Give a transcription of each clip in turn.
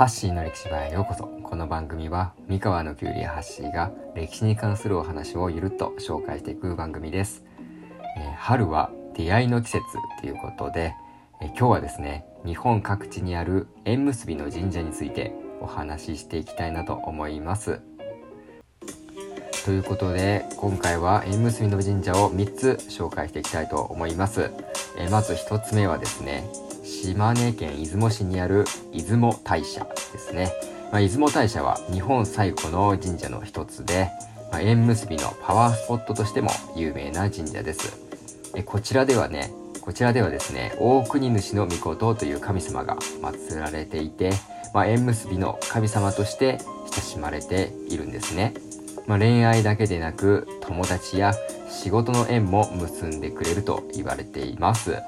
ハッシーの歴史場へようこそこの番組は三河のキュウリやハッシーが歴史に関するお話をゆるっと紹介していく番組です、えー、春は出会いの季節ということで、えー、今日はですね日本各地にある縁結びの神社についてお話ししていきたいなと思います。ということで今回は縁結びの神社を3つ紹介していきたいと思います、えー、まず1つ目はですね島根県出雲市にある出雲大社ですね、まあ、出雲大社は日本最古の神社の一つで、まあ、縁結びのパワースポットとしても有名な神社です。えこちらではねこちらではですね大国主の御事という神様が祀られていて、まあ、縁結びの神様として親しまれているんですね。まあ、恋愛だけでなく友達や仕事の縁も結んでくれると言われています、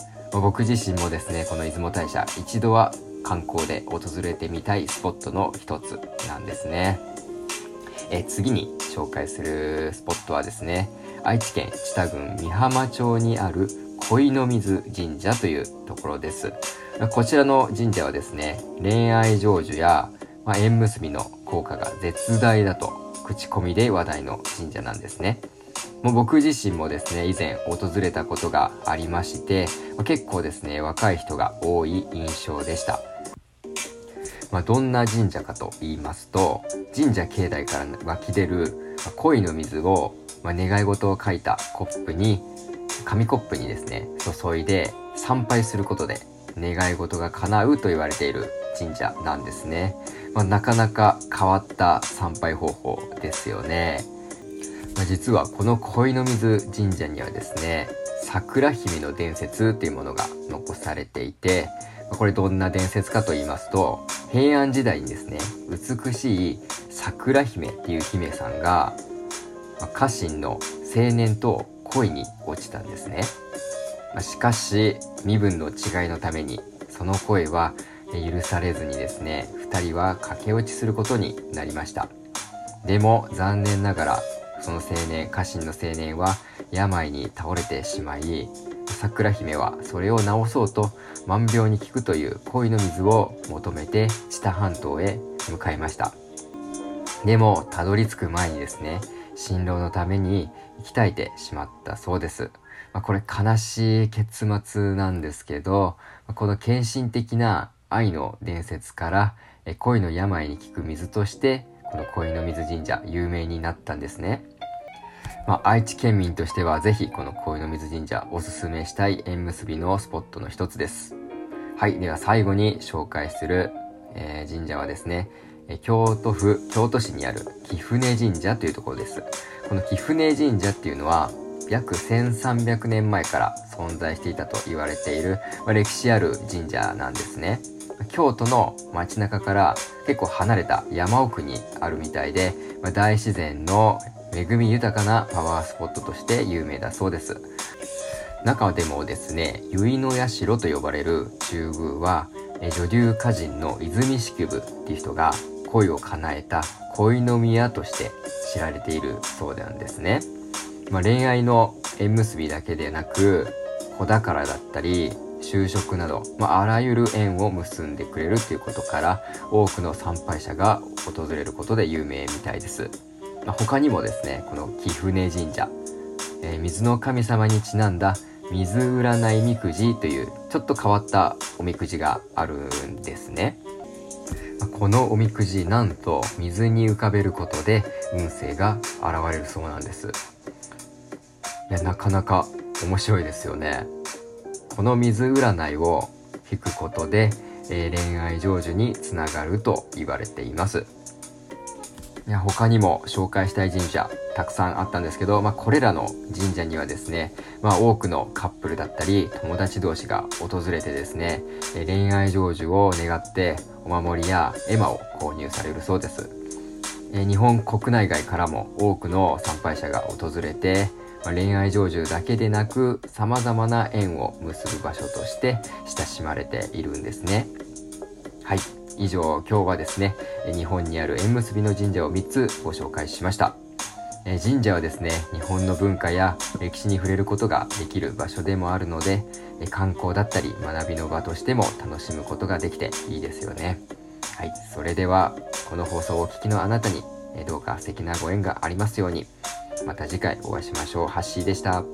僕自身もですねこの出雲大社一度は観光で訪れてみたいスポットの一つなんですねえ次に紹介するスポットはですね愛知県知多郡美浜町にある恋の水神社というところですこちらの神社はですね恋愛成就や、まあ、縁結びの効果が絶大だと口コミで話題の神社なんですね。もう僕自身もですね、以前訪れたことがありまして、ま、結構ですね、若い人が多い印象でした。まあ、どんな神社かと言いますと、神社境内から湧き出る恋の水を、まあ、願い事を書いたコップに、紙コップにですね、注いで参拝することで願い事が叶うと言われている神社なんですね。まあ、なかなか変わった参拝方法ですよね。まあ、実はこの恋の水神社にはですね、桜姫の伝説っていうものが残されていて、これどんな伝説かと言いますと、平安時代にですね、美しい桜姫っていう姫さんが、まあ、家臣の青年と恋に落ちたんですね。まあ、しかし、身分の違いのために、その恋は許されずにですね、二人は駆け落ちすることになりました。でも残念ながら、その青年、家臣の青年は病に倒れてしまい、桜姫はそれを治そうと万病に効くという恋の水を求めて知多半島へ向かいました。でも、たどり着く前にですね、新郎のために行きたいてしまったそうです。まあ、これ悲しい結末なんですけど、この献身的な愛の伝説から恋の病に効く水としてこの恋の水神社有名になったんですね。まあ、愛知県民としてはぜひこの恋の水神社おすすめしたい縁結びのスポットの一つです。はい。では最後に紹介する、えー、神社はですね、京都府京都市にある貴船神社というところです。この貴船神社っていうのは約1300年前から存在していたと言われている、まあ、歴史ある神社なんですね。京都の街中から結構離れた山奥にあるみたいで、まあ、大自然の恵み豊かなパワースポットとして有名だそうです。中でもですね、結の社と呼ばれる中宮は、女流歌人の泉式部っていう人が恋を叶えた恋の宮として知られているそうなんですね。まあ、恋愛の縁結びだけでなく、子宝だったり、就職など、まあ、あらゆる縁を結んでくれるっていうことから多くの参拝者が訪れることで有名みたいです、まあ、他にもですねこの貴船神社、えー、水の神様にちなんだ水占いみくじというちょっと変わったおみくじがあるんですね。このおみくじなんと水に浮かべることで運勢が現れるそうなんです。いやなかなか面白いですよね。この水占いを引くことで、えー、恋愛成就につながると言われています。いや他にも紹介したい神社たくさんあったんですけど、まあ、これらの神社にはですね、まあ、多くのカップルだったり友達同士が訪れてですね、恋愛成就を願ってお守りや絵馬を購入されるそうです。日本国内外からも多くの参拝者が訪れて、まあ、恋愛成就だけでなく様々な縁を結ぶ場所として親しまれているんですね。はい。以上、今日はですね、日本にある縁結びの神社を3つご紹介しました。神社はですね、日本の文化や歴史に触れることができる場所でもあるので、観光だったり学びの場としても楽しむことができていいですよね。はいそれではこの放送をお聞きのあなたにどうか素敵なご縁がありますようにまた次回お会いしましょうハッシーでした